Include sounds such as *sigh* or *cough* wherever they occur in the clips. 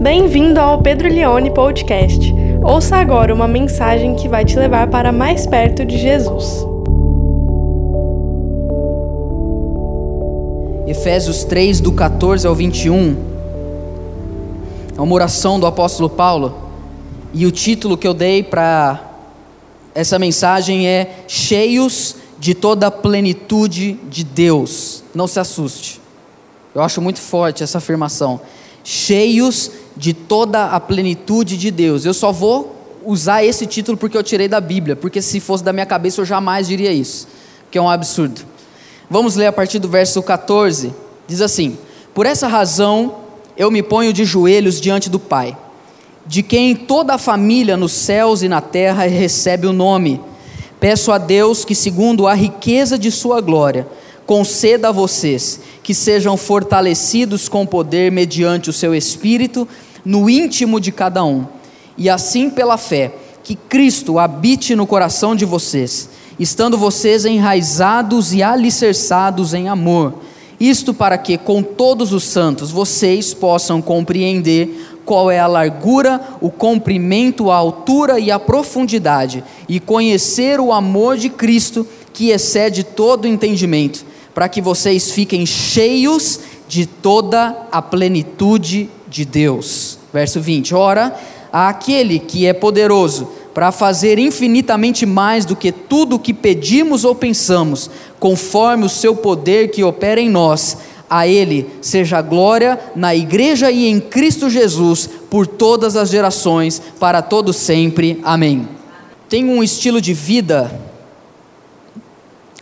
Bem-vindo ao Pedro Leone Podcast. Ouça agora uma mensagem que vai te levar para mais perto de Jesus. Efésios 3, do 14 ao 21. É uma oração do apóstolo Paulo. E o título que eu dei para essa mensagem é Cheios de toda a plenitude de Deus. Não se assuste. Eu acho muito forte essa afirmação. Cheios de toda a plenitude de Deus. Eu só vou usar esse título porque eu tirei da Bíblia, porque se fosse da minha cabeça eu jamais diria isso, que é um absurdo. Vamos ler a partir do verso 14. Diz assim: Por essa razão eu me ponho de joelhos diante do Pai, de quem toda a família nos céus e na terra recebe o nome. Peço a Deus que, segundo a riqueza de Sua glória, conceda a vocês que sejam fortalecidos com poder mediante o seu espírito no íntimo de cada um, e assim pela fé, que Cristo habite no coração de vocês, estando vocês enraizados e alicerçados em amor. Isto para que, com todos os santos, vocês possam compreender qual é a largura, o comprimento, a altura e a profundidade, e conhecer o amor de Cristo que excede todo entendimento para que vocês fiquem cheios de toda a plenitude de Deus. Verso 20: Ora, aquele que é poderoso para fazer infinitamente mais do que tudo o que pedimos ou pensamos, conforme o seu poder que opera em nós, a Ele seja glória na Igreja e em Cristo Jesus, por todas as gerações, para todo sempre. Amém. Tem um estilo de vida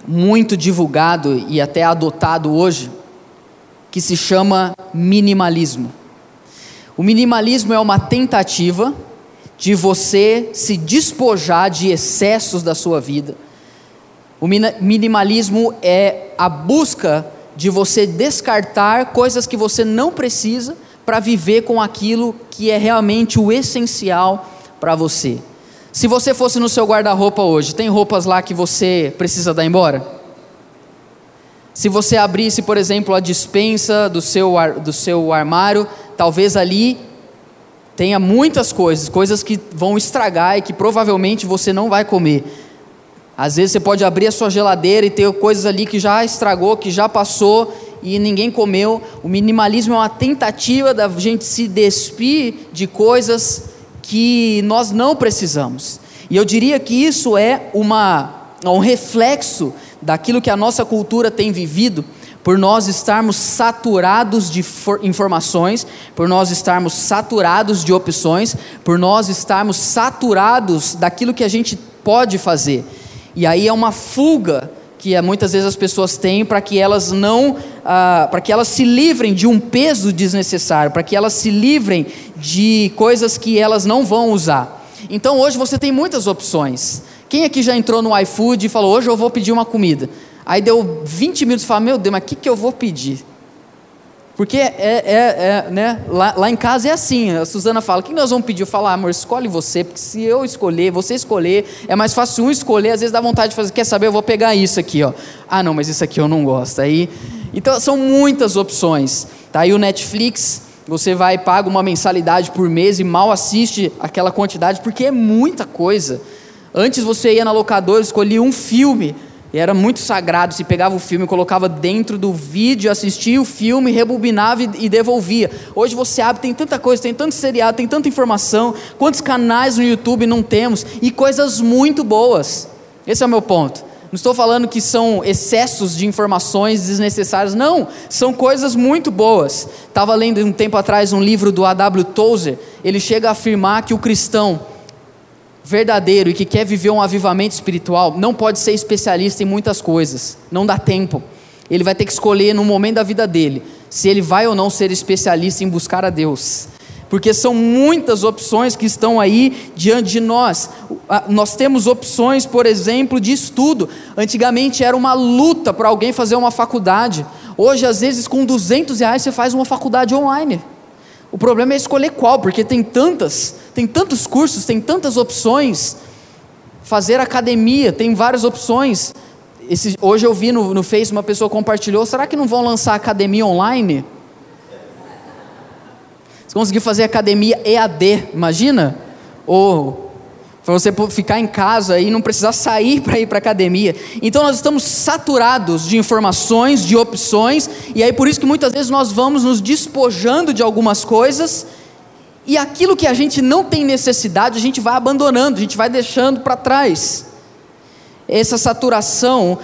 muito divulgado e até adotado hoje, que se chama minimalismo. O minimalismo é uma tentativa de você se despojar de excessos da sua vida. O minimalismo é a busca de você descartar coisas que você não precisa para viver com aquilo que é realmente o essencial para você. Se você fosse no seu guarda-roupa hoje, tem roupas lá que você precisa dar embora? Se você abrisse, por exemplo, a dispensa do seu, do seu armário, talvez ali tenha muitas coisas, coisas que vão estragar e que provavelmente você não vai comer. Às vezes você pode abrir a sua geladeira e ter coisas ali que já estragou, que já passou e ninguém comeu. O minimalismo é uma tentativa da gente se despir de coisas que nós não precisamos. E eu diria que isso é uma, um reflexo daquilo que a nossa cultura tem vivido, por nós estarmos saturados de informações, por nós estarmos saturados de opções, por nós estarmos saturados daquilo que a gente pode fazer. E aí é uma fuga que é, muitas vezes as pessoas têm para que elas não, ah, para que elas se livrem de um peso desnecessário, para que elas se livrem de coisas que elas não vão usar. Então hoje você tem muitas opções. Quem aqui já entrou no iFood e falou, hoje eu vou pedir uma comida? Aí deu 20 minutos e fala, meu Deus, mas o que, que eu vou pedir? Porque é, é, é né? Lá, lá, em casa é assim, a Suzana fala, o que nós vamos pedir? Eu falo, ah, amor, escolhe você, porque se eu escolher, você escolher, é mais fácil um escolher, às vezes dá vontade de fazer, quer saber, eu vou pegar isso aqui, ó. Ah, não, mas isso aqui eu não gosto. Aí, então são muitas opções. Tá aí o Netflix, você vai paga uma mensalidade por mês e mal assiste aquela quantidade, porque é muita coisa. Antes você ia na locadora, escolhia um filme, e era muito sagrado, se pegava o filme, colocava dentro do vídeo, assistia o filme, rebobinava e, devolvia. Hoje você abre, tem tanta coisa, tem tanto seriado, tem tanta informação, quantos canais no YouTube não temos, e coisas muito boas. Esse é o meu ponto. Não estou falando que são excessos de informações desnecessárias, não, são coisas muito boas. Estava lendo um tempo atrás um livro do A.W. Tozer, ele chega a afirmar que o cristão verdadeiro e que quer viver um avivamento espiritual não pode ser especialista em muitas coisas, não dá tempo. Ele vai ter que escolher no momento da vida dele se ele vai ou não ser especialista em buscar a Deus. Porque são muitas opções que estão aí diante de nós. Nós temos opções, por exemplo, de estudo. Antigamente era uma luta para alguém fazer uma faculdade. Hoje, às vezes, com 200 reais você faz uma faculdade online. O problema é escolher qual, porque tem tantas, tem tantos cursos, tem tantas opções. Fazer academia, tem várias opções. Esse, hoje eu vi no, no Face uma pessoa compartilhou: será que não vão lançar academia online? Você conseguiu fazer academia EAD, imagina? Ou para você ficar em casa e não precisar sair para ir para academia. Então nós estamos saturados de informações, de opções, e aí por isso que muitas vezes nós vamos nos despojando de algumas coisas, e aquilo que a gente não tem necessidade, a gente vai abandonando, a gente vai deixando para trás. Essa saturação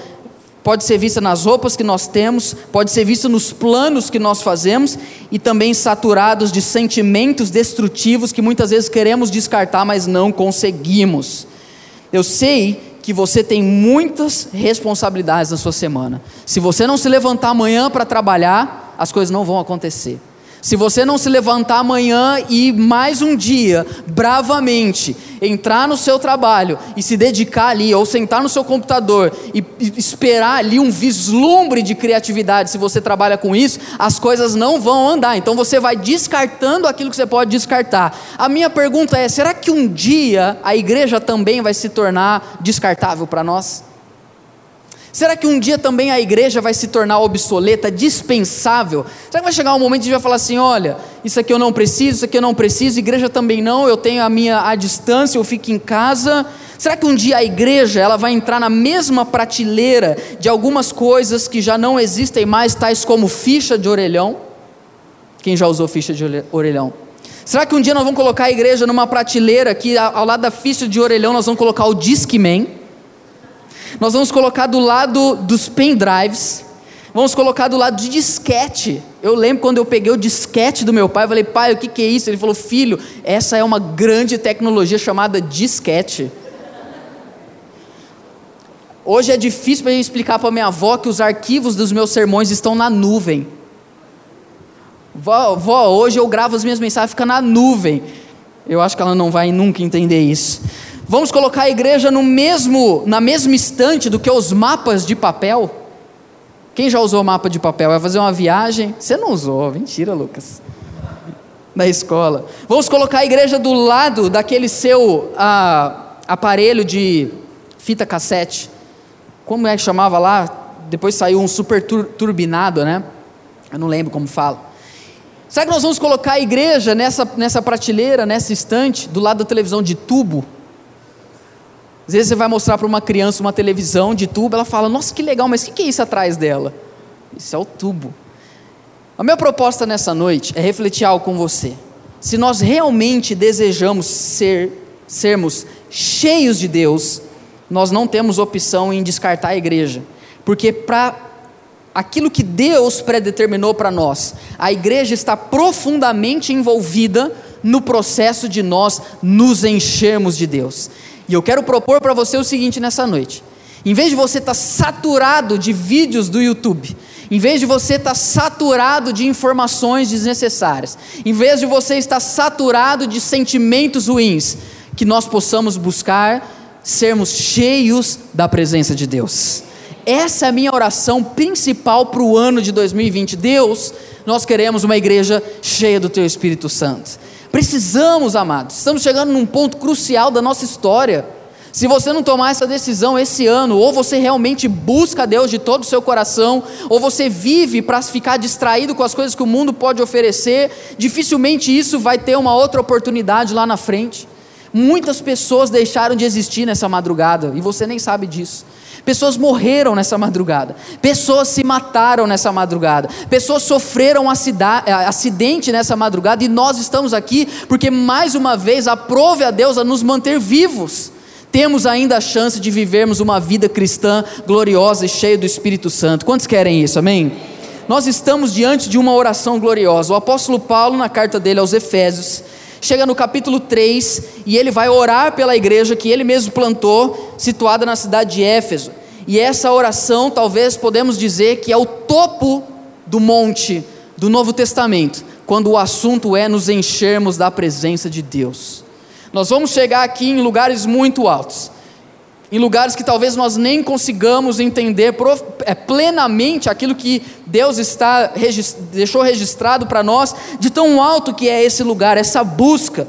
pode ser vista nas roupas que nós temos, pode ser vista nos planos que nós fazemos e também saturados de sentimentos destrutivos que muitas vezes queremos descartar, mas não conseguimos. Eu sei que você tem muitas responsabilidades na sua semana. Se você não se levantar amanhã para trabalhar, as coisas não vão acontecer. Se você não se levantar amanhã e mais um dia, bravamente, entrar no seu trabalho e se dedicar ali, ou sentar no seu computador e esperar ali um vislumbre de criatividade, se você trabalha com isso, as coisas não vão andar. Então você vai descartando aquilo que você pode descartar. A minha pergunta é: será que um dia a igreja também vai se tornar descartável para nós? Será que um dia também a igreja vai se tornar obsoleta, dispensável? Será que vai chegar um momento que a gente vai falar assim: olha, isso aqui eu não preciso, isso aqui eu não preciso, igreja também não, eu tenho a minha à distância, eu fico em casa. Será que um dia a igreja ela vai entrar na mesma prateleira de algumas coisas que já não existem mais, tais como ficha de orelhão? Quem já usou ficha de orelhão? Será que um dia nós vamos colocar a igreja numa prateleira que ao lado da ficha de orelhão nós vamos colocar o Discman? Nós vamos colocar do lado dos pendrives, vamos colocar do lado de disquete. Eu lembro quando eu peguei o disquete do meu pai, eu falei, pai, o que, que é isso? Ele falou, filho, essa é uma grande tecnologia chamada disquete. Hoje é difícil para eu explicar para minha avó que os arquivos dos meus sermões estão na nuvem. Vó, vó, hoje eu gravo as minhas mensagens, fica na nuvem. Eu acho que ela não vai nunca entender isso. Vamos colocar a igreja no mesmo, na mesma estante do que os mapas de papel? Quem já usou mapa de papel? Vai fazer uma viagem? Você não usou, mentira, Lucas. Na escola. Vamos colocar a igreja do lado daquele seu ah, aparelho de fita cassete. Como é que chamava lá? Depois saiu um super tur turbinado, né? Eu não lembro como fala. Será que nós vamos colocar a igreja nessa, nessa prateleira, nessa estante, do lado da televisão de tubo? Às vezes você vai mostrar para uma criança uma televisão de tubo, ela fala: Nossa, que legal, mas o que é isso atrás dela? Isso é o tubo. A minha proposta nessa noite é refletir algo com você. Se nós realmente desejamos ser, sermos cheios de Deus, nós não temos opção em descartar a igreja, porque para aquilo que Deus predeterminou para nós, a igreja está profundamente envolvida no processo de nós nos enchermos de Deus. E eu quero propor para você o seguinte nessa noite: em vez de você estar tá saturado de vídeos do YouTube, em vez de você estar tá saturado de informações desnecessárias, em vez de você estar saturado de sentimentos ruins, que nós possamos buscar sermos cheios da presença de Deus. Essa é a minha oração principal para o ano de 2020. Deus, nós queremos uma igreja cheia do Teu Espírito Santo. Precisamos, amados, estamos chegando num ponto crucial da nossa história. Se você não tomar essa decisão esse ano, ou você realmente busca Deus de todo o seu coração, ou você vive para ficar distraído com as coisas que o mundo pode oferecer, dificilmente isso vai ter uma outra oportunidade lá na frente. Muitas pessoas deixaram de existir nessa madrugada, e você nem sabe disso. Pessoas morreram nessa madrugada, pessoas se mataram nessa madrugada, pessoas sofreram eh, acidente nessa madrugada e nós estamos aqui porque mais uma vez aprove a Deus a nos manter vivos. Temos ainda a chance de vivermos uma vida cristã gloriosa e cheia do Espírito Santo. Quantos querem isso? Amém? Nós estamos diante de uma oração gloriosa. O apóstolo Paulo, na carta dele aos Efésios, chega no capítulo 3 e ele vai orar pela igreja que ele mesmo plantou, situada na cidade de Éfeso. E essa oração, talvez podemos dizer que é o topo do monte do Novo Testamento, quando o assunto é nos enchermos da presença de Deus. Nós vamos chegar aqui em lugares muito altos em lugares que talvez nós nem consigamos entender é, plenamente aquilo que Deus está deixou registrado para nós, de tão alto que é esse lugar, essa busca.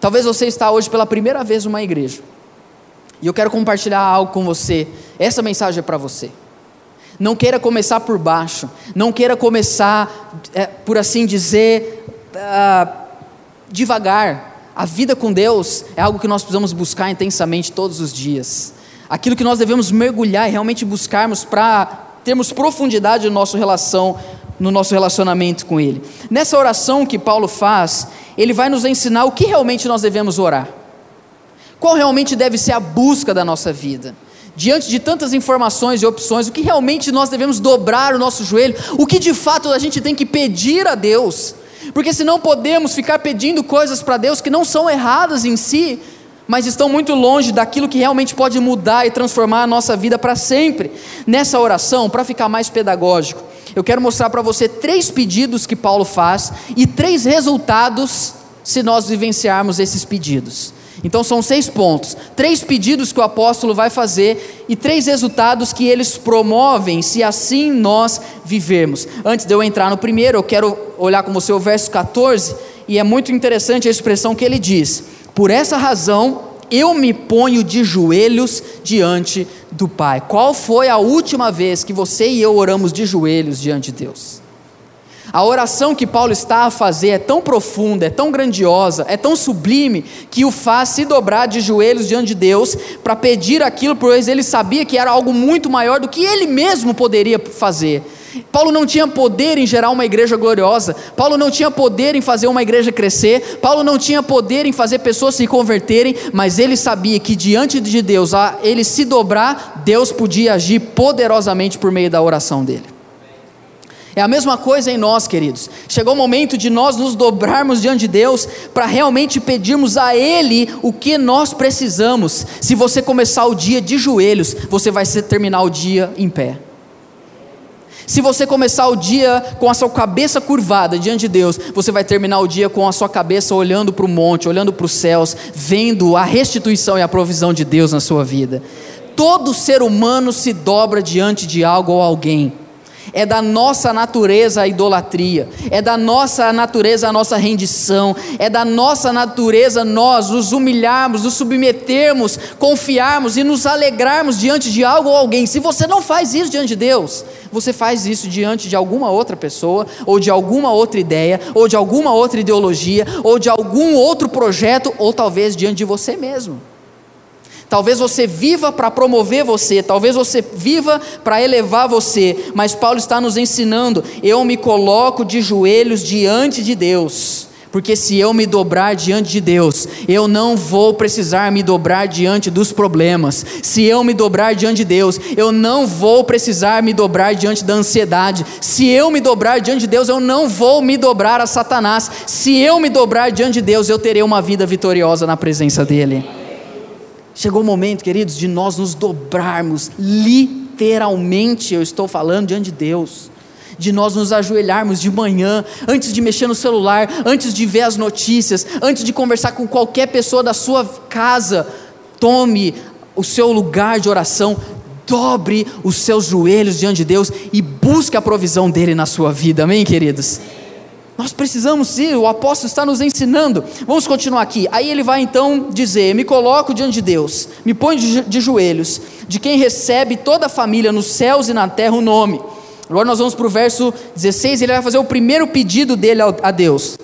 Talvez você está hoje pela primeira vez numa igreja, e eu quero compartilhar algo com você. Essa mensagem é para você. Não queira começar por baixo, não queira começar, é, por assim dizer, ah, devagar. A vida com Deus é algo que nós precisamos buscar intensamente todos os dias. Aquilo que nós devemos mergulhar e realmente buscarmos para termos profundidade no nosso relação, no nosso relacionamento com Ele. Nessa oração que Paulo faz, ele vai nos ensinar o que realmente nós devemos orar. Qual realmente deve ser a busca da nossa vida? Diante de tantas informações e opções, o que realmente nós devemos dobrar o nosso joelho? O que de fato a gente tem que pedir a Deus? Porque se não podemos ficar pedindo coisas para Deus que não são erradas em si, mas estão muito longe daquilo que realmente pode mudar e transformar a nossa vida para sempre. Nessa oração, para ficar mais pedagógico, eu quero mostrar para você três pedidos que Paulo faz e três resultados se nós vivenciarmos esses pedidos. Então são seis pontos, três pedidos que o apóstolo vai fazer e três resultados que eles promovem se assim nós vivermos. Antes de eu entrar no primeiro, eu quero olhar com você o verso 14 e é muito interessante a expressão que ele diz: Por essa razão eu me ponho de joelhos diante do Pai. Qual foi a última vez que você e eu oramos de joelhos diante de Deus? A oração que Paulo está a fazer é tão profunda, é tão grandiosa, é tão sublime, que o faz se dobrar de joelhos diante de Deus para pedir aquilo, pois ele sabia que era algo muito maior do que ele mesmo poderia fazer. Paulo não tinha poder em gerar uma igreja gloriosa, Paulo não tinha poder em fazer uma igreja crescer, Paulo não tinha poder em fazer pessoas se converterem, mas ele sabia que diante de Deus, a ele se dobrar, Deus podia agir poderosamente por meio da oração dele. É a mesma coisa em nós, queridos. Chegou o momento de nós nos dobrarmos diante de Deus para realmente pedirmos a Ele o que nós precisamos. Se você começar o dia de joelhos, você vai terminar o dia em pé. Se você começar o dia com a sua cabeça curvada diante de Deus, você vai terminar o dia com a sua cabeça olhando para o monte, olhando para os céus, vendo a restituição e a provisão de Deus na sua vida. Todo ser humano se dobra diante de algo ou alguém é da nossa natureza a idolatria, é da nossa natureza a nossa rendição, é da nossa natureza nós nos humilharmos, nos submetermos, confiarmos e nos alegrarmos diante de algo ou alguém. Se você não faz isso diante de Deus, você faz isso diante de alguma outra pessoa, ou de alguma outra ideia, ou de alguma outra ideologia, ou de algum outro projeto, ou talvez diante de você mesmo. Talvez você viva para promover você, talvez você viva para elevar você, mas Paulo está nos ensinando: eu me coloco de joelhos diante de Deus, porque se eu me dobrar diante de Deus, eu não vou precisar me dobrar diante dos problemas. Se eu me dobrar diante de Deus, eu não vou precisar me dobrar diante da ansiedade. Se eu me dobrar diante de Deus, eu não vou me dobrar a Satanás. Se eu me dobrar diante de Deus, eu terei uma vida vitoriosa na presença dEle. Chegou o momento, queridos, de nós nos dobrarmos, literalmente, eu estou falando diante de Deus, de nós nos ajoelharmos de manhã, antes de mexer no celular, antes de ver as notícias, antes de conversar com qualquer pessoa da sua casa, tome o seu lugar de oração, dobre os seus joelhos diante de Deus e busque a provisão dele na sua vida, amém, queridos? Nós precisamos sim, o apóstolo está nos ensinando. Vamos continuar aqui. Aí ele vai então dizer: Me coloco diante de Deus, me ponho de, de joelhos, de quem recebe toda a família nos céus e na terra o nome. Agora nós vamos para o verso 16, ele vai fazer o primeiro pedido dele a Deus.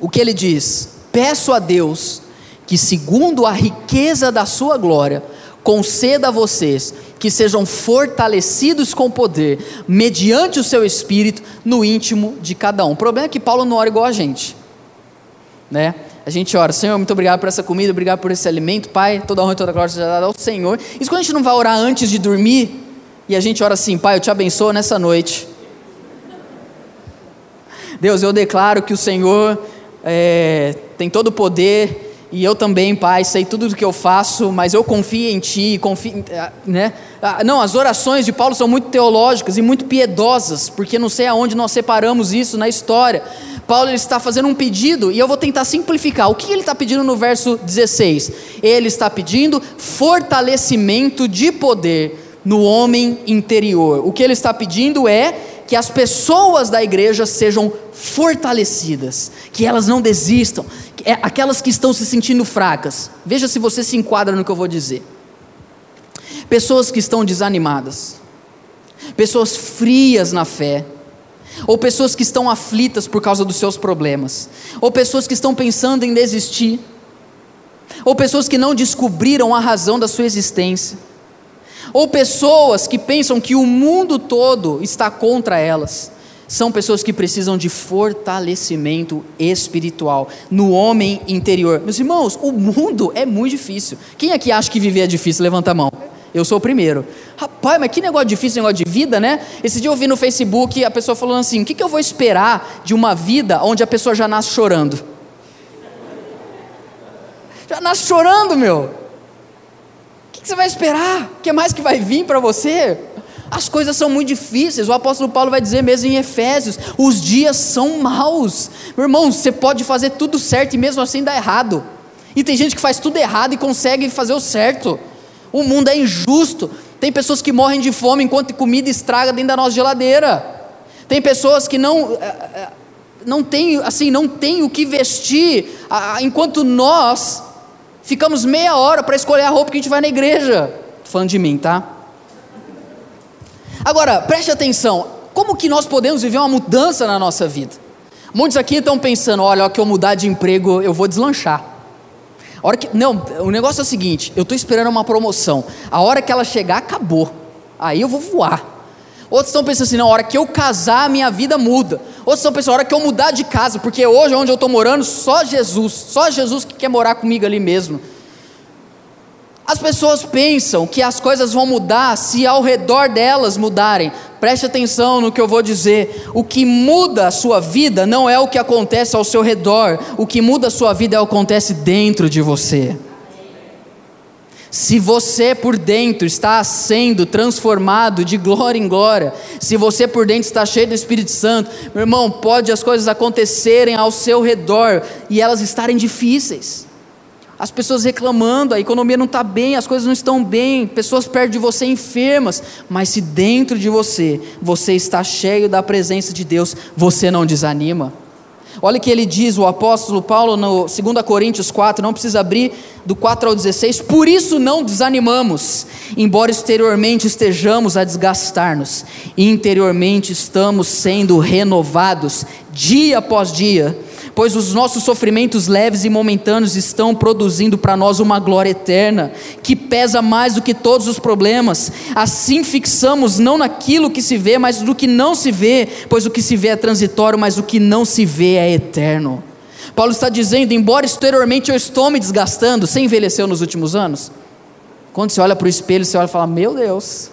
O que ele diz? Peço a Deus que, segundo a riqueza da sua glória, conceda a vocês que sejam fortalecidos com poder, mediante o seu espírito, no íntimo de cada um. O problema é que Paulo não ora igual a gente, né? A gente ora, Senhor, muito obrigado por essa comida, obrigado por esse alimento, Pai, toda honra e toda glória seja dada ao Senhor. Isso quando a gente não vai orar antes de dormir, e a gente ora assim, Pai, eu te abençoo nessa noite. Deus, eu declaro que o Senhor é, tem todo o poder e eu também, Pai, sei tudo do que eu faço, mas eu confio em Ti, confio, eh, né? Ah, não, as orações de Paulo são muito teológicas e muito piedosas, porque não sei aonde nós separamos isso na história. Paulo ele está fazendo um pedido, e eu vou tentar simplificar. O que ele está pedindo no verso 16? Ele está pedindo fortalecimento de poder no homem interior. O que ele está pedindo é que as pessoas da igreja sejam fortalecidas, que elas não desistam, é, aquelas que estão se sentindo fracas. Veja se você se enquadra no que eu vou dizer. Pessoas que estão desanimadas, pessoas frias na fé, ou pessoas que estão aflitas por causa dos seus problemas, ou pessoas que estão pensando em desistir, ou pessoas que não descobriram a razão da sua existência, ou pessoas que pensam que o mundo todo está contra elas. São pessoas que precisam de fortalecimento espiritual no homem interior. Meus irmãos, o mundo é muito difícil. Quem aqui acha que viver é difícil? Levanta a mão. Eu sou o primeiro. Rapaz, mas que negócio difícil, negócio de vida, né? Esse dia eu vi no Facebook a pessoa falando assim: o que, que eu vou esperar de uma vida onde a pessoa já nasce chorando? Já nasce chorando, meu. O que, que você vai esperar? O que mais que vai vir para você? As coisas são muito difíceis. O apóstolo Paulo vai dizer mesmo em Efésios: os dias são maus. Meu irmão, você pode fazer tudo certo e mesmo assim dá errado. E tem gente que faz tudo errado e consegue fazer o certo. O mundo é injusto. Tem pessoas que morrem de fome enquanto comida estraga dentro da nossa geladeira. Tem pessoas que não eh, eh, não tem assim não tem o que vestir enquanto nós ficamos meia hora para escolher a roupa que a gente vai na igreja. Tô falando de mim, tá? Agora preste atenção. Como que nós podemos viver uma mudança na nossa vida? Muitos aqui estão pensando, olha, que eu mudar de emprego, eu vou deslanchar. A hora que, não, o negócio é o seguinte: eu estou esperando uma promoção. A hora que ela chegar, acabou. Aí eu vou voar. Outros estão pensando assim: na hora que eu casar, minha vida muda. Outros estão pensando: a hora que eu mudar de casa, porque hoje, onde eu estou morando, só Jesus, só Jesus que quer morar comigo ali mesmo. As pessoas pensam que as coisas vão mudar se ao redor delas mudarem. Preste atenção no que eu vou dizer. O que muda a sua vida não é o que acontece ao seu redor. O que muda a sua vida é o que acontece dentro de você. Se você por dentro está sendo transformado de glória em glória, se você por dentro está cheio do Espírito Santo, meu irmão, pode as coisas acontecerem ao seu redor e elas estarem difíceis as pessoas reclamando, a economia não está bem, as coisas não estão bem, pessoas perto de você enfermas, mas se dentro de você, você está cheio da presença de Deus, você não desanima. Olha o que ele diz, o apóstolo Paulo, no 2 Coríntios 4, não precisa abrir, do 4 ao 16. Por isso não desanimamos, embora exteriormente estejamos a desgastar-nos, interiormente estamos sendo renovados dia após dia pois os nossos sofrimentos leves e momentâneos estão produzindo para nós uma glória eterna, que pesa mais do que todos os problemas. Assim fixamos não naquilo que se vê, mas no que não se vê, pois o que se vê é transitório, mas o que não se vê é eterno. Paulo está dizendo: embora exteriormente eu estou me desgastando, você envelheceu nos últimos anos? Quando você olha para o espelho, você olha e fala: Meu Deus,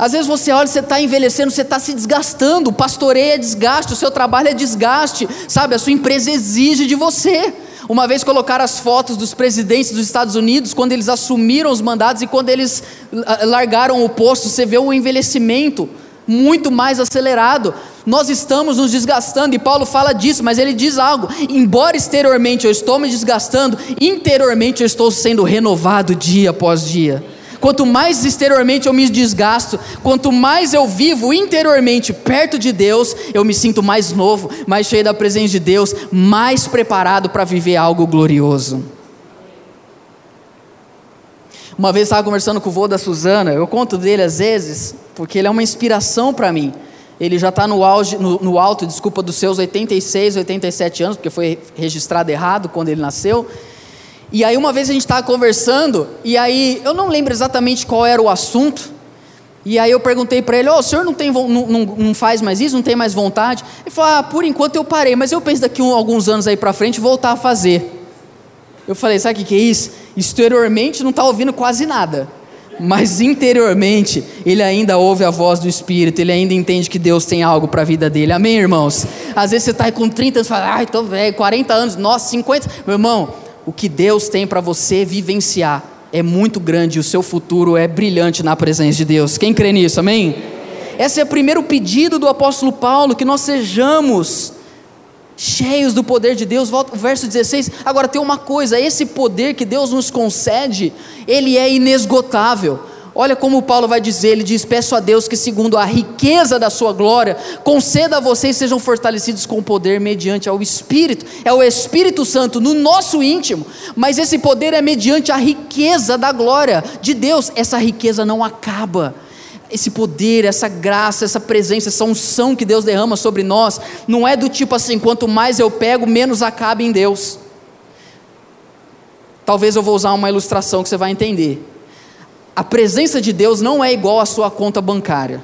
às vezes você olha, você está envelhecendo, você está se desgastando. O pastoreio é desgaste, o seu trabalho é desgaste, sabe? A sua empresa exige de você. Uma vez colocaram as fotos dos presidentes dos Estados Unidos, quando eles assumiram os mandados e quando eles ah, largaram o posto, você vê um envelhecimento muito mais acelerado. Nós estamos nos desgastando, e Paulo fala disso, mas ele diz algo: embora exteriormente eu estou me desgastando, interiormente eu estou sendo renovado dia após dia. Quanto mais exteriormente eu me desgasto, quanto mais eu vivo interiormente perto de Deus, eu me sinto mais novo, mais cheio da presença de Deus, mais preparado para viver algo glorioso. Uma vez estava conversando com o vô da Suzana, eu conto dele às vezes, porque ele é uma inspiração para mim. Ele já está no, no, no alto, desculpa, dos seus 86, 87 anos, porque foi registrado errado quando ele nasceu. E aí uma vez a gente estava conversando, e aí eu não lembro exatamente qual era o assunto, e aí eu perguntei para ele, oh, o senhor não, tem, não, não, não, faz mais isso, não tem mais vontade? Ele falou, ah, por enquanto eu parei, mas eu penso daqui a alguns anos aí para frente voltar a fazer. Eu falei, sabe o que, que é isso? Exteriormente não está ouvindo quase nada, mas interiormente ele ainda ouve a voz do Espírito, ele ainda entende que Deus tem algo para a vida dele, amém irmãos? Às vezes você está aí com 30 anos e fala, ai, estou velho, 40 anos, nossa, 50, meu irmão o que Deus tem para você vivenciar é muito grande o seu futuro é brilhante na presença de Deus. Quem crê nisso, amém? Esse é o primeiro pedido do apóstolo Paulo, que nós sejamos cheios do poder de Deus. Volta o verso 16. Agora tem uma coisa, esse poder que Deus nos concede, ele é inesgotável. Olha como Paulo vai dizer, ele diz: Peço a Deus que, segundo a riqueza da sua glória, conceda a vocês sejam fortalecidos com poder mediante ao Espírito. É o Espírito Santo no nosso íntimo, mas esse poder é mediante a riqueza da glória de Deus. Essa riqueza não acaba. esse poder, essa graça, essa presença, essa unção que Deus derrama sobre nós, não é do tipo assim, quanto mais eu pego, menos acaba em Deus. Talvez eu vou usar uma ilustração que você vai entender. A presença de Deus não é igual à sua conta bancária.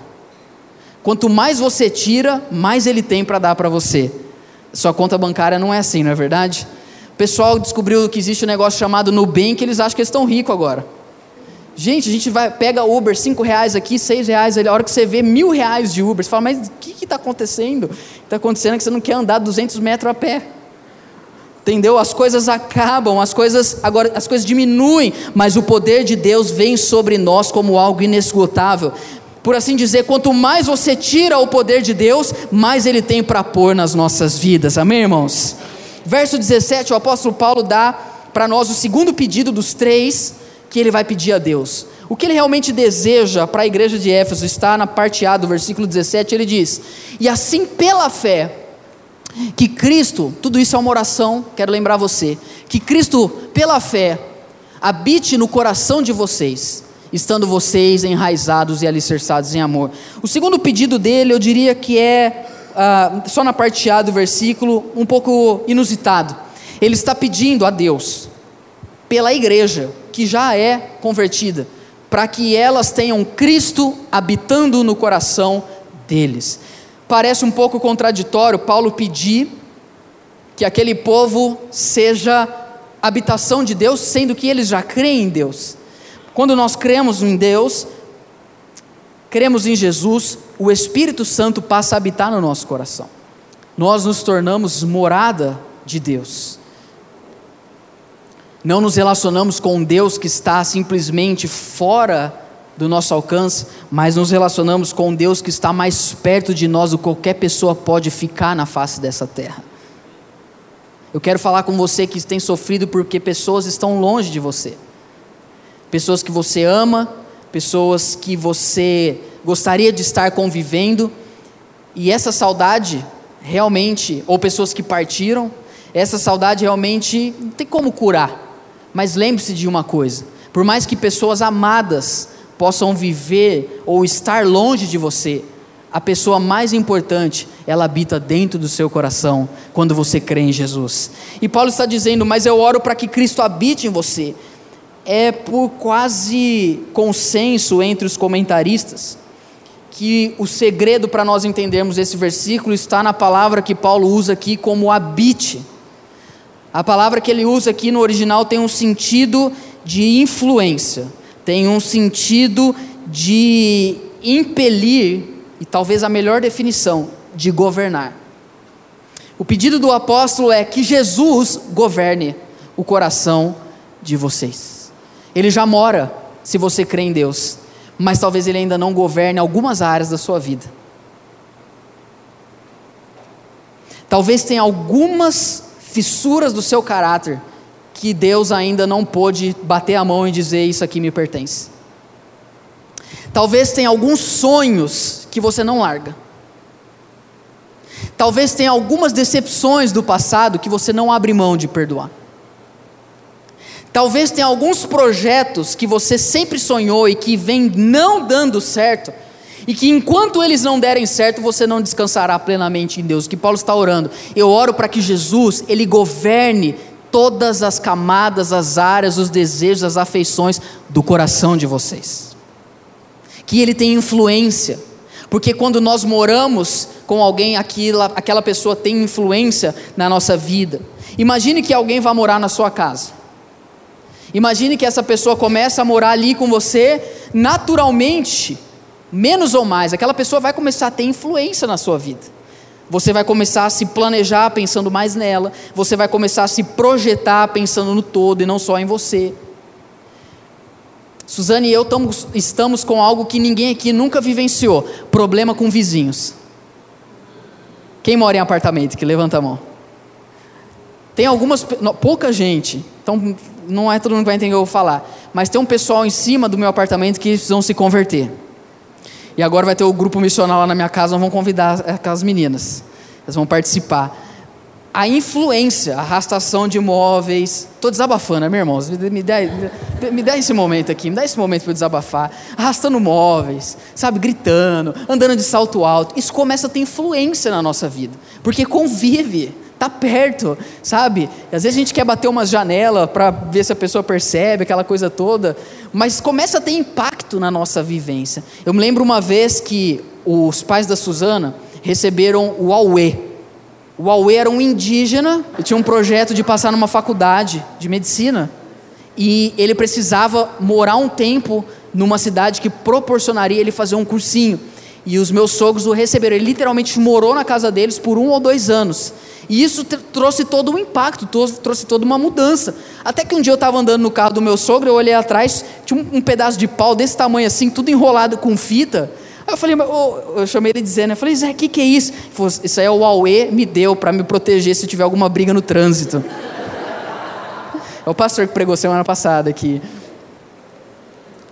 Quanto mais você tira, mais Ele tem para dar para você. Sua conta bancária não é assim, não é verdade? O pessoal descobriu que existe um negócio chamado Nubank, eles acham que eles estão ricos agora. Gente, a gente vai, pega Uber, cinco reais aqui, seis reais ali, a hora que você vê mil reais de Uber, você fala, mas o que está acontecendo? Está acontecendo é que você não quer andar 200 metros a pé. Entendeu? As coisas acabam, as coisas agora as coisas diminuem, mas o poder de Deus vem sobre nós como algo inesgotável. Por assim dizer, quanto mais você tira o poder de Deus, mais ele tem para pôr nas nossas vidas. Amém, irmãos? Verso 17, o apóstolo Paulo dá para nós o segundo pedido dos três que ele vai pedir a Deus. O que ele realmente deseja para a igreja de Éfeso está na parte A do versículo 17, ele diz: E assim pela fé, que Cristo, tudo isso é uma oração, quero lembrar você, que Cristo, pela fé, habite no coração de vocês, estando vocês enraizados e alicerçados em amor. O segundo pedido dele, eu diria que é, uh, só na parte A do versículo, um pouco inusitado. Ele está pedindo a Deus, pela igreja, que já é convertida, para que elas tenham Cristo habitando no coração deles. Parece um pouco contraditório Paulo pedir que aquele povo seja habitação de Deus, sendo que eles já creem em Deus. Quando nós cremos em Deus, cremos em Jesus, o Espírito Santo passa a habitar no nosso coração. Nós nos tornamos morada de Deus. Não nos relacionamos com um Deus que está simplesmente fora do nosso alcance, mas nos relacionamos com Deus que está mais perto de nós do que qualquer pessoa pode ficar na face dessa terra. Eu quero falar com você que tem sofrido porque pessoas estão longe de você. Pessoas que você ama, pessoas que você gostaria de estar convivendo, e essa saudade realmente, ou pessoas que partiram, essa saudade realmente não tem como curar. Mas lembre-se de uma coisa: por mais que pessoas amadas possam viver ou estar longe de você, a pessoa mais importante, ela habita dentro do seu coração quando você crê em Jesus. E Paulo está dizendo: Mas eu oro para que Cristo habite em você. É por quase consenso entre os comentaristas que o segredo para nós entendermos esse versículo está na palavra que Paulo usa aqui como habite. A palavra que ele usa aqui no original tem um sentido de influência, tem um sentido de impelir, e talvez a melhor definição, de governar. O pedido do apóstolo é que Jesus governe o coração de vocês. Ele já mora, se você crê em Deus, mas talvez ele ainda não governe algumas áreas da sua vida. Talvez tenha algumas fissuras do seu caráter que Deus ainda não pôde bater a mão e dizer: Isso aqui me pertence. Talvez tenha alguns sonhos que você não larga. Talvez tenha algumas decepções do passado que você não abre mão de perdoar. Talvez tenha alguns projetos que você sempre sonhou e que vem não dando certo e que enquanto eles não derem certo, você não descansará plenamente em Deus. Que Paulo está orando. Eu oro para que Jesus ele governe todas as camadas, as áreas, os desejos, as afeições do coração de vocês. Que ele tenha influência. Porque quando nós moramos com alguém, aquela, aquela pessoa tem influência na nossa vida. Imagine que alguém vá morar na sua casa. Imagine que essa pessoa começa a morar ali com você, naturalmente, menos ou mais, aquela pessoa vai começar a ter influência na sua vida. Você vai começar a se planejar pensando mais nela, você vai começar a se projetar pensando no todo e não só em você. Suzane e eu estamos, estamos com algo que ninguém aqui nunca vivenciou: problema com vizinhos. Quem mora em apartamento? Que levanta a mão. Tem algumas, pouca gente, então não é todo mundo que vai entender o que eu vou falar, mas tem um pessoal em cima do meu apartamento que precisam se converter. E agora vai ter o grupo missional lá na minha casa, nós vamos convidar aquelas meninas. Elas vão participar. a influência, a arrastação de móveis. Estou desabafando, né, meu irmão? Me, dá, me dá esse momento aqui, me dá esse momento para eu desabafar. Arrastando móveis, sabe, gritando, andando de salto alto. Isso começa a ter influência na nossa vida, porque convive, está perto, sabe? Às vezes a gente quer bater uma janela para ver se a pessoa percebe, aquela coisa toda, mas começa a ter impacto na nossa vivência. Eu me lembro uma vez que os pais da Suzana receberam o Aue. O Aue era um indígena e tinha um projeto de passar numa faculdade de medicina. E ele precisava morar um tempo numa cidade que proporcionaria ele fazer um cursinho. E os meus sogros o receberam. Ele literalmente morou na casa deles por um ou dois anos. E isso trouxe todo um impacto, trouxe toda uma mudança. Até que um dia eu estava andando no carro do meu sogro, eu olhei atrás, tinha um, um pedaço de pau desse tamanho assim, tudo enrolado com fita. Aí eu falei, eu chamei ele dizendo, eu falei, Zé, o que, que é isso? Ele falou, isso aí é o Aue me deu para me proteger se tiver alguma briga no trânsito. é o pastor que pregou semana passada aqui.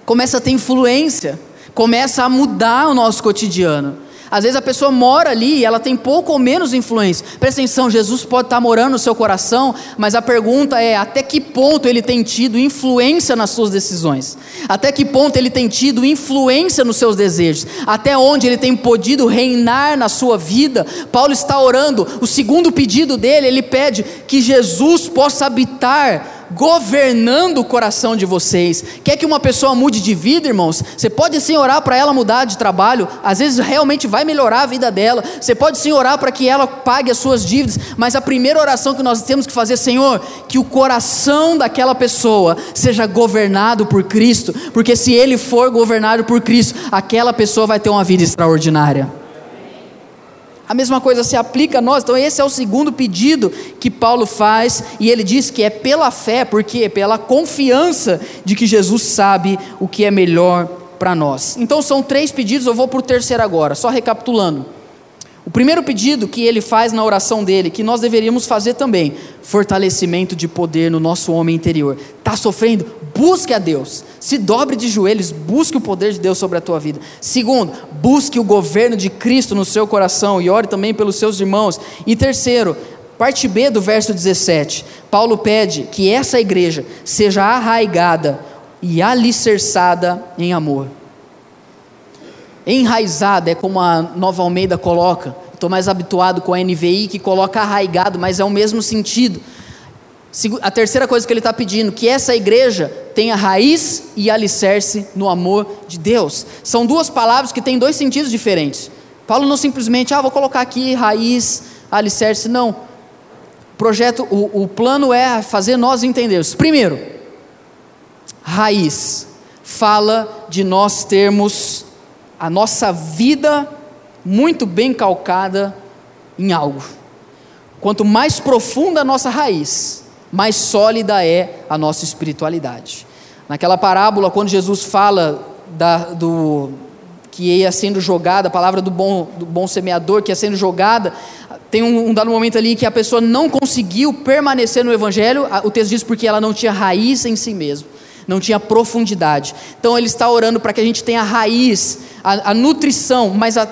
Começa a ter influência, começa a mudar o nosso cotidiano. Às vezes a pessoa mora ali e ela tem pouco ou menos influência. Presta atenção, Jesus pode estar morando no seu coração, mas a pergunta é: até que ponto ele tem tido influência nas suas decisões? Até que ponto ele tem tido influência nos seus desejos? Até onde ele tem podido reinar na sua vida? Paulo está orando, o segundo pedido dele, ele pede que Jesus possa habitar governando o coração de vocês. Quer que uma pessoa mude de vida, irmãos? Você pode sim orar para ela mudar de trabalho, às vezes realmente vai melhorar a vida dela. Você pode sim orar para que ela pague as suas dívidas, mas a primeira oração que nós temos que fazer, Senhor, que o coração daquela pessoa seja governado por Cristo, porque se ele for governado por Cristo, aquela pessoa vai ter uma vida extraordinária. A mesma coisa se aplica a nós. Então, esse é o segundo pedido que Paulo faz, e ele diz que é pela fé, porque pela confiança de que Jesus sabe o que é melhor para nós. Então, são três pedidos, eu vou para o terceiro agora, só recapitulando. O primeiro pedido que ele faz na oração dele, que nós deveríamos fazer também, fortalecimento de poder no nosso homem interior. Está sofrendo? Busque a Deus. Se dobre de joelhos, busque o poder de Deus sobre a tua vida. Segundo, busque o governo de Cristo no seu coração e ore também pelos seus irmãos. E terceiro, parte B do verso 17. Paulo pede que essa igreja seja arraigada e alicerçada em amor. Enraizada é como a Nova Almeida coloca. Estou mais habituado com a NVI que coloca arraigado, mas é o mesmo sentido. A terceira coisa que ele está pedindo, que essa igreja tenha raiz e alicerce no amor de Deus. São duas palavras que têm dois sentidos diferentes. Paulo não simplesmente, ah, vou colocar aqui raiz, alicerce, não. O projeto, o, o plano é fazer nós entendermos. Primeiro, raiz fala de nós termos a nossa vida muito bem calcada em algo. Quanto mais profunda a nossa raiz, mais sólida é a nossa espiritualidade. Naquela parábola, quando Jesus fala da, do que ia sendo jogada, a palavra do bom, do bom semeador que ia sendo jogada, tem um, um dado momento ali que a pessoa não conseguiu permanecer no Evangelho, o texto diz porque ela não tinha raiz em si mesma não tinha profundidade. Então ele está orando para que a gente tenha a raiz, a, a nutrição, mas a,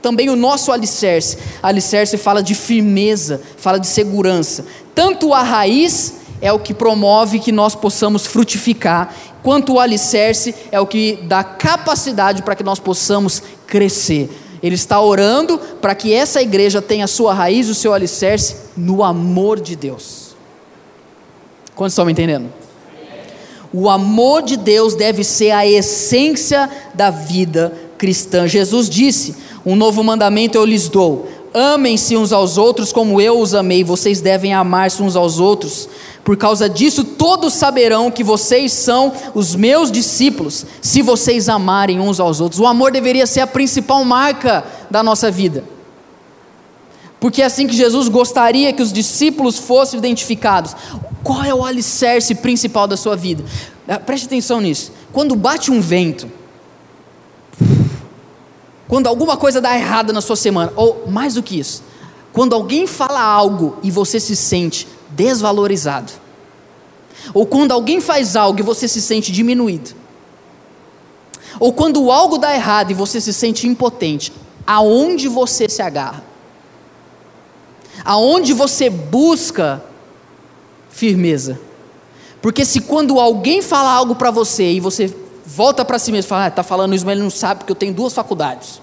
também o nosso alicerce. Alicerce fala de firmeza, fala de segurança. Tanto a raiz é o que promove que nós possamos frutificar, quanto o alicerce é o que dá capacidade para que nós possamos crescer. Ele está orando para que essa igreja tenha sua raiz, o seu alicerce no amor de Deus. Quantos estão me entendendo? O amor de Deus deve ser a essência da vida cristã. Jesus disse: Um novo mandamento eu lhes dou. Amem-se uns aos outros como eu os amei. Vocês devem amar-se uns aos outros. Por causa disso, todos saberão que vocês são os meus discípulos, se vocês amarem uns aos outros. O amor deveria ser a principal marca da nossa vida. Porque é assim que Jesus gostaria que os discípulos fossem identificados. Qual é o alicerce principal da sua vida? Ah, preste atenção nisso. Quando bate um vento, quando alguma coisa dá errada na sua semana, ou mais do que isso, quando alguém fala algo e você se sente desvalorizado, ou quando alguém faz algo e você se sente diminuído, ou quando algo dá errado e você se sente impotente, aonde você se agarra? aonde você busca firmeza. Porque se quando alguém fala algo para você e você volta para si mesmo e fala, ah, está falando isso, mas ele não sabe porque eu tenho duas faculdades.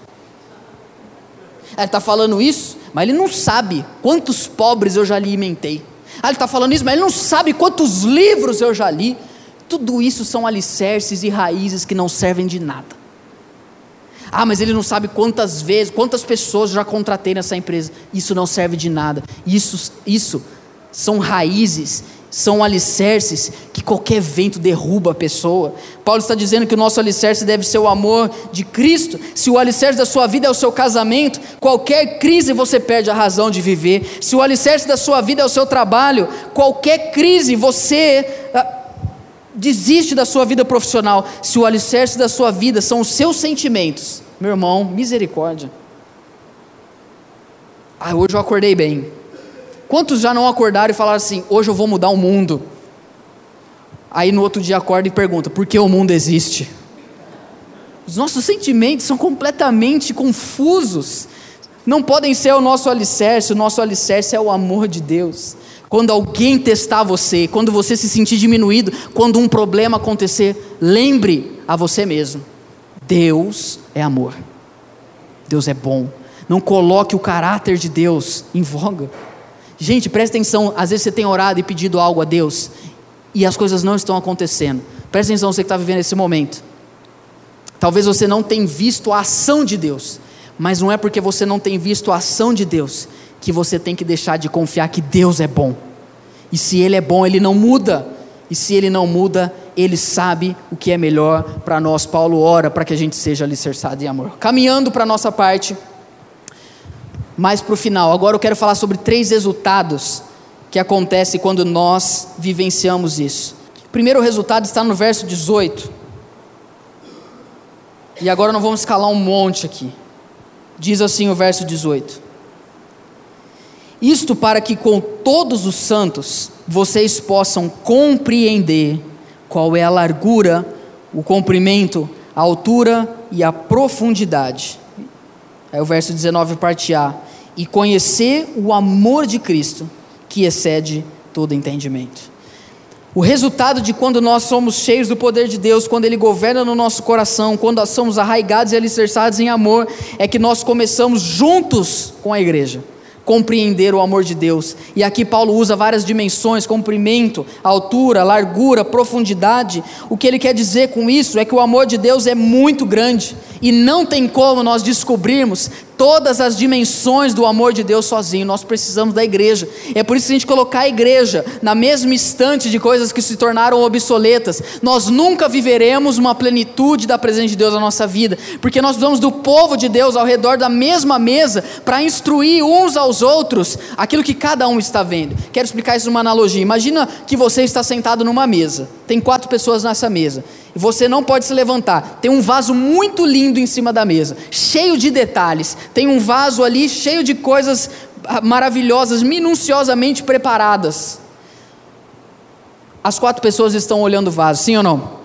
Ah, ele está falando isso, mas ele não sabe quantos pobres eu já alimentei. Ah, ele está falando isso, mas ele não sabe quantos livros eu já li. Tudo isso são alicerces e raízes que não servem de nada. Ah, mas ele não sabe quantas vezes, quantas pessoas já contratei nessa empresa. Isso não serve de nada. Isso, isso são raízes, são alicerces que qualquer vento derruba a pessoa. Paulo está dizendo que o nosso alicerce deve ser o amor de Cristo. Se o alicerce da sua vida é o seu casamento, qualquer crise você perde a razão de viver. Se o alicerce da sua vida é o seu trabalho, qualquer crise você ah, desiste da sua vida profissional. Se o alicerce da sua vida são os seus sentimentos, meu irmão, misericórdia. Ah, hoje eu acordei bem. Quantos já não acordaram e falaram assim: hoje eu vou mudar o mundo? Aí no outro dia acorda e pergunta: por que o mundo existe? Os nossos sentimentos são completamente confusos. Não podem ser o nosso alicerce, o nosso alicerce é o amor de Deus. Quando alguém testar você, quando você se sentir diminuído, quando um problema acontecer, lembre a você mesmo: Deus é amor. Deus é bom. Não coloque o caráter de Deus em voga. Gente, presta atenção. Às vezes você tem orado e pedido algo a Deus e as coisas não estão acontecendo. Presta atenção, você que está vivendo esse momento. Talvez você não tenha visto a ação de Deus, mas não é porque você não tem visto a ação de Deus que você tem que deixar de confiar que Deus é bom. E se Ele é bom, Ele não muda. E se Ele não muda, ele sabe o que é melhor para nós. Paulo ora para que a gente seja alicerçado em amor. Caminhando para a nossa parte, mais para o final. Agora eu quero falar sobre três resultados que acontecem quando nós vivenciamos isso. O primeiro resultado está no verso 18. E agora nós vamos escalar um monte aqui. Diz assim o verso 18: Isto para que com todos os santos vocês possam compreender qual é a largura, o comprimento, a altura e a profundidade. Aí o verso 19, parte A. E conhecer o amor de Cristo, que excede todo entendimento. O resultado de quando nós somos cheios do poder de Deus, quando Ele governa no nosso coração, quando somos arraigados e alicerçados em amor, é que nós começamos juntos com a igreja compreender o amor de Deus. E aqui Paulo usa várias dimensões: comprimento, altura, largura, profundidade. O que ele quer dizer com isso é que o amor de Deus é muito grande e não tem como nós descobrirmos todas as dimensões do amor de Deus sozinho, nós precisamos da igreja. É por isso que a gente colocar a igreja na mesma instante de coisas que se tornaram obsoletas, nós nunca viveremos uma plenitude da presença de Deus na nossa vida, porque nós precisamos do povo de Deus ao redor da mesma mesa para instruir uns aos outros aquilo que cada um está vendo. Quero explicar isso numa analogia. Imagina que você está sentado numa mesa, tem quatro pessoas nessa mesa e você não pode se levantar. Tem um vaso muito lindo em cima da mesa, cheio de detalhes. Tem um vaso ali cheio de coisas ah, maravilhosas, minuciosamente preparadas. As quatro pessoas estão olhando o vaso, sim ou não?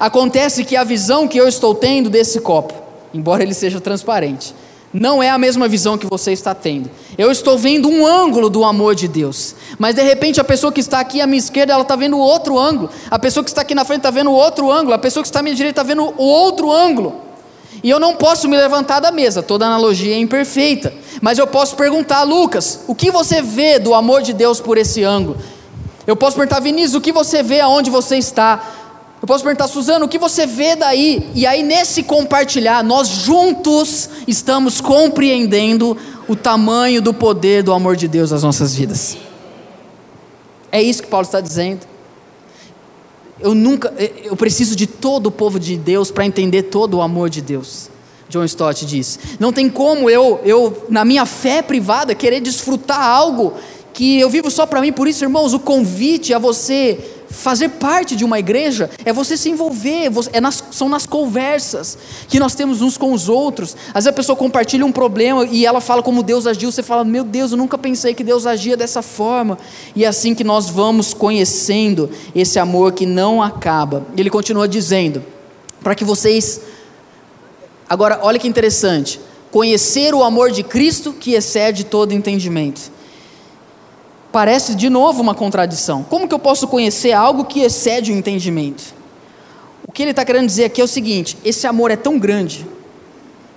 Acontece que a visão que eu estou tendo desse copo, embora ele seja transparente, não é a mesma visão que você está tendo. Eu estou vendo um ângulo do amor de Deus, mas de repente a pessoa que está aqui à minha esquerda, ela está vendo outro ângulo. A pessoa que está aqui na frente está vendo outro ângulo. A pessoa que está à minha direita está vendo o outro ângulo. E eu não posso me levantar da mesa, toda analogia é imperfeita. Mas eu posso perguntar, Lucas, o que você vê do amor de Deus por esse ângulo? Eu posso perguntar, Vinícius, o que você vê aonde você está? Eu posso perguntar, Suzana, o que você vê daí? E aí, nesse compartilhar, nós juntos estamos compreendendo o tamanho do poder do amor de Deus nas nossas vidas. É isso que Paulo está dizendo. Eu nunca, eu preciso de todo o povo de Deus para entender todo o amor de Deus. John Stott diz: Não tem como eu, eu, na minha fé privada, querer desfrutar algo que eu vivo só para mim. Por isso, irmãos, o convite a você fazer parte de uma igreja é você se envolver, é nas, são nas conversas que nós temos uns com os outros. Às vezes a pessoa compartilha um problema e ela fala como Deus agiu, você fala, meu Deus, eu nunca pensei que Deus agia dessa forma. E é assim que nós vamos conhecendo esse amor que não acaba. Ele continua dizendo, para que vocês. Agora, olha que interessante. Conhecer o amor de Cristo que excede todo entendimento. Parece de novo uma contradição. Como que eu posso conhecer algo que excede o entendimento? O que ele está querendo dizer aqui é o seguinte: esse amor é tão grande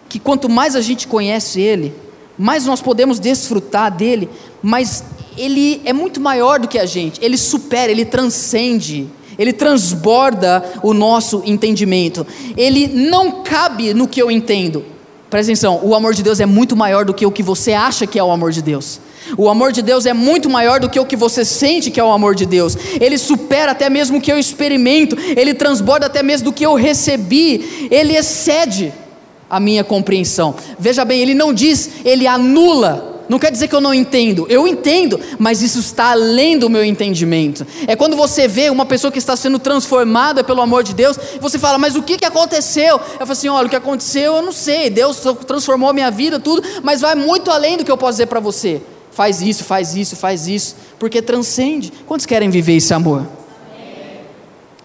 que quanto mais a gente conhece ele, mais nós podemos desfrutar dele, mas ele é muito maior do que a gente, ele supera, ele transcende, ele transborda o nosso entendimento, ele não cabe no que eu entendo. Presta atenção, o amor de Deus é muito maior do que o que você acha que é o amor de Deus. O amor de Deus é muito maior do que o que você sente que é o amor de Deus. Ele supera até mesmo o que eu experimento, ele transborda até mesmo do que eu recebi, ele excede a minha compreensão. Veja bem, ele não diz, ele anula não quer dizer que eu não entendo, eu entendo, mas isso está além do meu entendimento. É quando você vê uma pessoa que está sendo transformada pelo amor de Deus, você fala, mas o que, que aconteceu? Eu falo assim: olha, o que aconteceu eu não sei, Deus transformou a minha vida, tudo, mas vai muito além do que eu posso dizer para você. Faz isso, faz isso, faz isso, porque transcende. Quantos querem viver esse amor?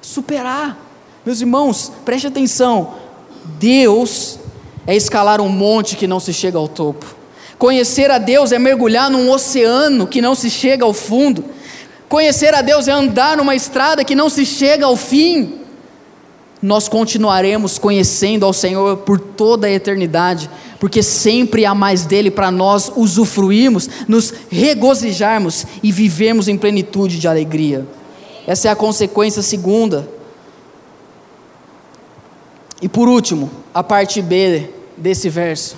Superar. Meus irmãos, preste atenção. Deus é escalar um monte que não se chega ao topo. Conhecer a Deus é mergulhar num oceano que não se chega ao fundo. Conhecer a Deus é andar numa estrada que não se chega ao fim. Nós continuaremos conhecendo ao Senhor por toda a eternidade, porque sempre há mais dele para nós usufruirmos, nos regozijarmos e vivermos em plenitude de alegria. Essa é a consequência segunda. E por último, a parte B desse verso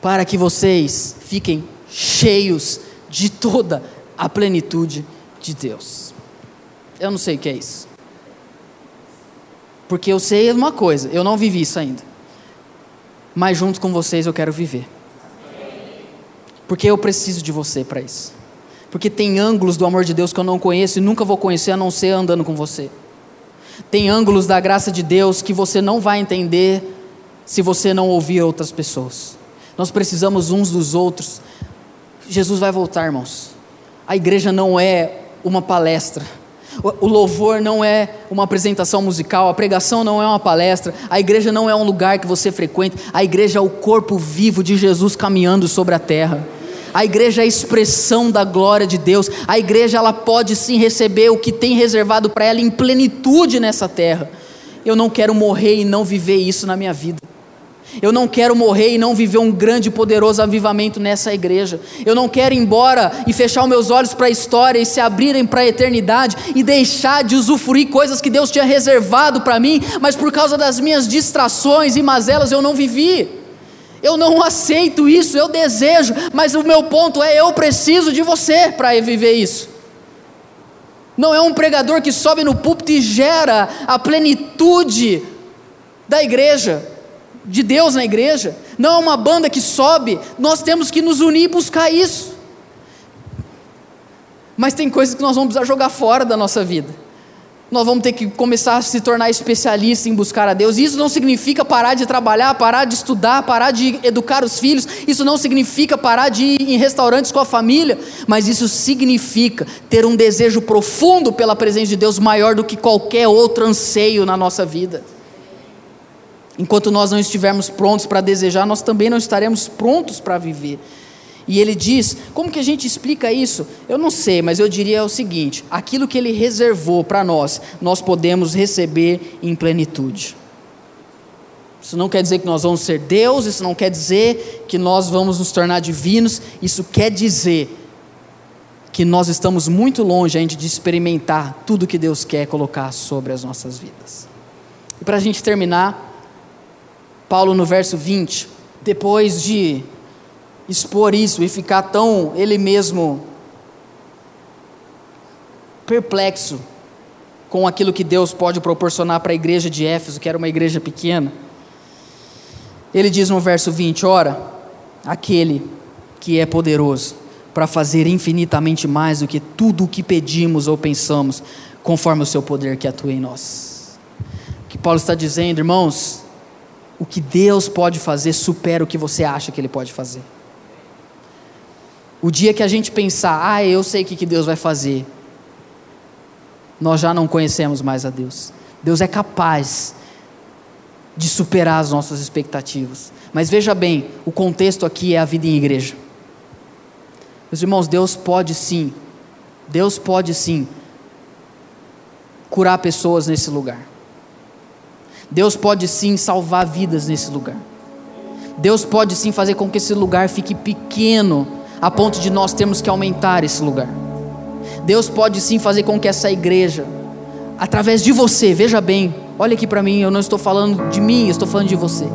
para que vocês fiquem cheios de toda a plenitude de Deus. Eu não sei o que é isso. Porque eu sei uma coisa, eu não vivi isso ainda. Mas junto com vocês eu quero viver. Porque eu preciso de você para isso. Porque tem ângulos do amor de Deus que eu não conheço e nunca vou conhecer a não ser andando com você. Tem ângulos da graça de Deus que você não vai entender se você não ouvir outras pessoas. Nós precisamos uns dos outros. Jesus vai voltar, irmãos. A igreja não é uma palestra. O louvor não é uma apresentação musical, a pregação não é uma palestra, a igreja não é um lugar que você frequenta, a igreja é o corpo vivo de Jesus caminhando sobre a terra. A igreja é a expressão da glória de Deus. A igreja ela pode sim receber o que tem reservado para ela em plenitude nessa terra. Eu não quero morrer e não viver isso na minha vida. Eu não quero morrer e não viver um grande e poderoso avivamento nessa igreja. Eu não quero ir embora e fechar meus olhos para a história e se abrirem para a eternidade e deixar de usufruir coisas que Deus tinha reservado para mim, mas por causa das minhas distrações e mazelas eu não vivi. Eu não aceito isso, eu desejo, mas o meu ponto é: eu preciso de você para viver isso. Não é um pregador que sobe no púlpito e gera a plenitude da igreja de Deus na igreja, não é uma banda que sobe, nós temos que nos unir e buscar isso. Mas tem coisas que nós vamos precisar jogar fora da nossa vida. Nós vamos ter que começar a se tornar especialista em buscar a Deus. Isso não significa parar de trabalhar, parar de estudar, parar de educar os filhos. Isso não significa parar de ir em restaurantes com a família. Mas isso significa ter um desejo profundo pela presença de Deus maior do que qualquer outro anseio na nossa vida. Enquanto nós não estivermos prontos para desejar, nós também não estaremos prontos para viver. E ele diz: como que a gente explica isso? Eu não sei, mas eu diria o seguinte: aquilo que ele reservou para nós, nós podemos receber em plenitude. Isso não quer dizer que nós vamos ser Deus, isso não quer dizer que nós vamos nos tornar divinos, isso quer dizer que nós estamos muito longe ainda de experimentar tudo que Deus quer colocar sobre as nossas vidas. E para a gente terminar, Paulo, no verso 20, depois de expor isso e ficar tão ele mesmo perplexo com aquilo que Deus pode proporcionar para a igreja de Éfeso, que era uma igreja pequena, ele diz no verso 20: Ora, aquele que é poderoso para fazer infinitamente mais do que tudo o que pedimos ou pensamos, conforme o seu poder que atua em nós. O que Paulo está dizendo, irmãos, o que Deus pode fazer supera o que você acha que Ele pode fazer. O dia que a gente pensar, ah, eu sei o que Deus vai fazer, nós já não conhecemos mais a Deus. Deus é capaz de superar as nossas expectativas. Mas veja bem, o contexto aqui é a vida em igreja. Meus irmãos, Deus pode sim, Deus pode sim curar pessoas nesse lugar. Deus pode sim salvar vidas nesse lugar. Deus pode sim fazer com que esse lugar fique pequeno, a ponto de nós termos que aumentar esse lugar. Deus pode sim fazer com que essa igreja, através de você, veja bem, olha aqui para mim, eu não estou falando de mim, eu estou falando de você.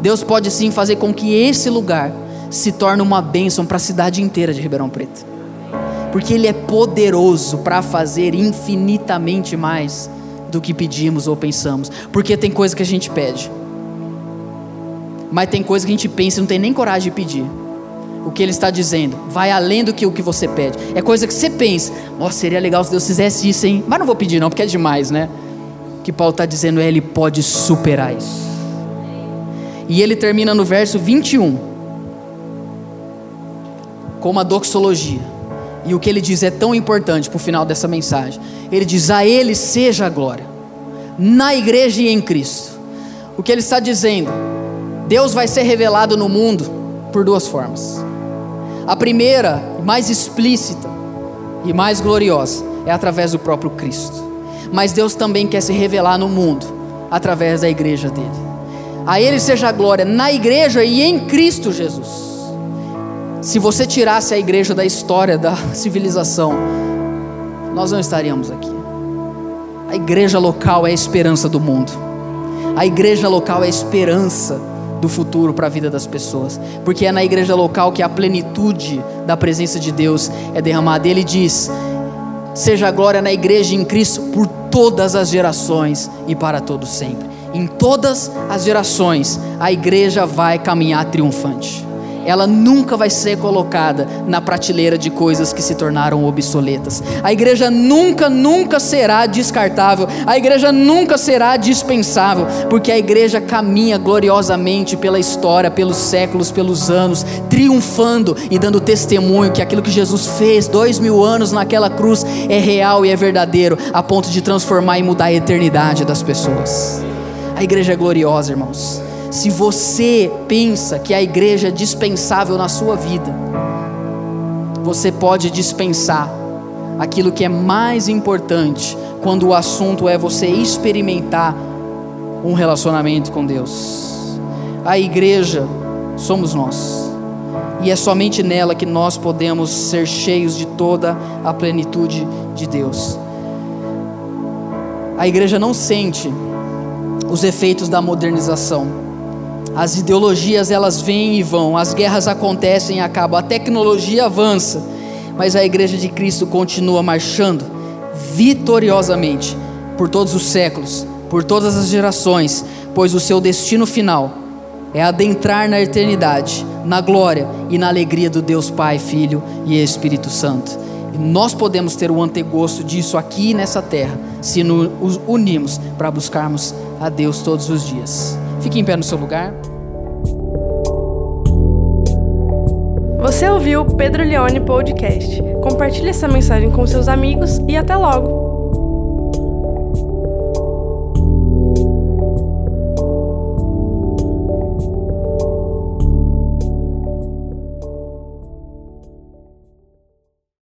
Deus pode sim fazer com que esse lugar se torne uma bênção para a cidade inteira de Ribeirão Preto. Porque Ele é poderoso para fazer infinitamente mais do que pedimos ou pensamos. Porque tem coisa que a gente pede, mas tem coisa que a gente pensa e não tem nem coragem de pedir. O que ele está dizendo vai além do que o que você pede. É coisa que você pensa, nossa, seria legal se Deus fizesse isso, hein? Mas não vou pedir, não, porque é demais, né? O que Paulo está dizendo é: ele pode superar isso. E ele termina no verso 21 com uma doxologia. E o que ele diz é tão importante para o final dessa mensagem. Ele diz: A Ele seja a glória, na igreja e em Cristo. O que ele está dizendo? Deus vai ser revelado no mundo por duas formas. A primeira, mais explícita e mais gloriosa, é através do próprio Cristo. Mas Deus também quer se revelar no mundo através da igreja dele. A Ele seja a glória na igreja e em Cristo Jesus. Se você tirasse a igreja da história da *laughs* civilização, nós não estaríamos aqui. A igreja local é a esperança do mundo. A igreja local é a esperança do futuro para a vida das pessoas, porque é na igreja local que a plenitude da presença de Deus é derramada. Ele diz: Seja glória na igreja em Cristo por todas as gerações e para todos sempre. Em todas as gerações, a igreja vai caminhar triunfante ela nunca vai ser colocada na prateleira de coisas que se tornaram obsoletas. A igreja nunca, nunca será descartável. A igreja nunca será dispensável, porque a igreja caminha gloriosamente pela história, pelos séculos, pelos anos, triunfando e dando testemunho que aquilo que Jesus fez dois mil anos naquela cruz é real e é verdadeiro, a ponto de transformar e mudar a eternidade das pessoas. A igreja é gloriosa, irmãos. Se você pensa que a igreja é dispensável na sua vida, você pode dispensar aquilo que é mais importante quando o assunto é você experimentar um relacionamento com Deus. A igreja somos nós, e é somente nela que nós podemos ser cheios de toda a plenitude de Deus. A igreja não sente os efeitos da modernização as ideologias elas vêm e vão, as guerras acontecem e acabam, a tecnologia avança, mas a igreja de Cristo continua marchando vitoriosamente por todos os séculos, por todas as gerações, pois o seu destino final é adentrar na eternidade, na glória e na alegria do Deus Pai, Filho e Espírito Santo. E nós podemos ter o antegosto disso aqui nessa terra, se nos unimos para buscarmos a Deus todos os dias. Fique em pé no seu lugar. Você ouviu o Pedro Leone Podcast. Compartilhe essa mensagem com seus amigos e até logo!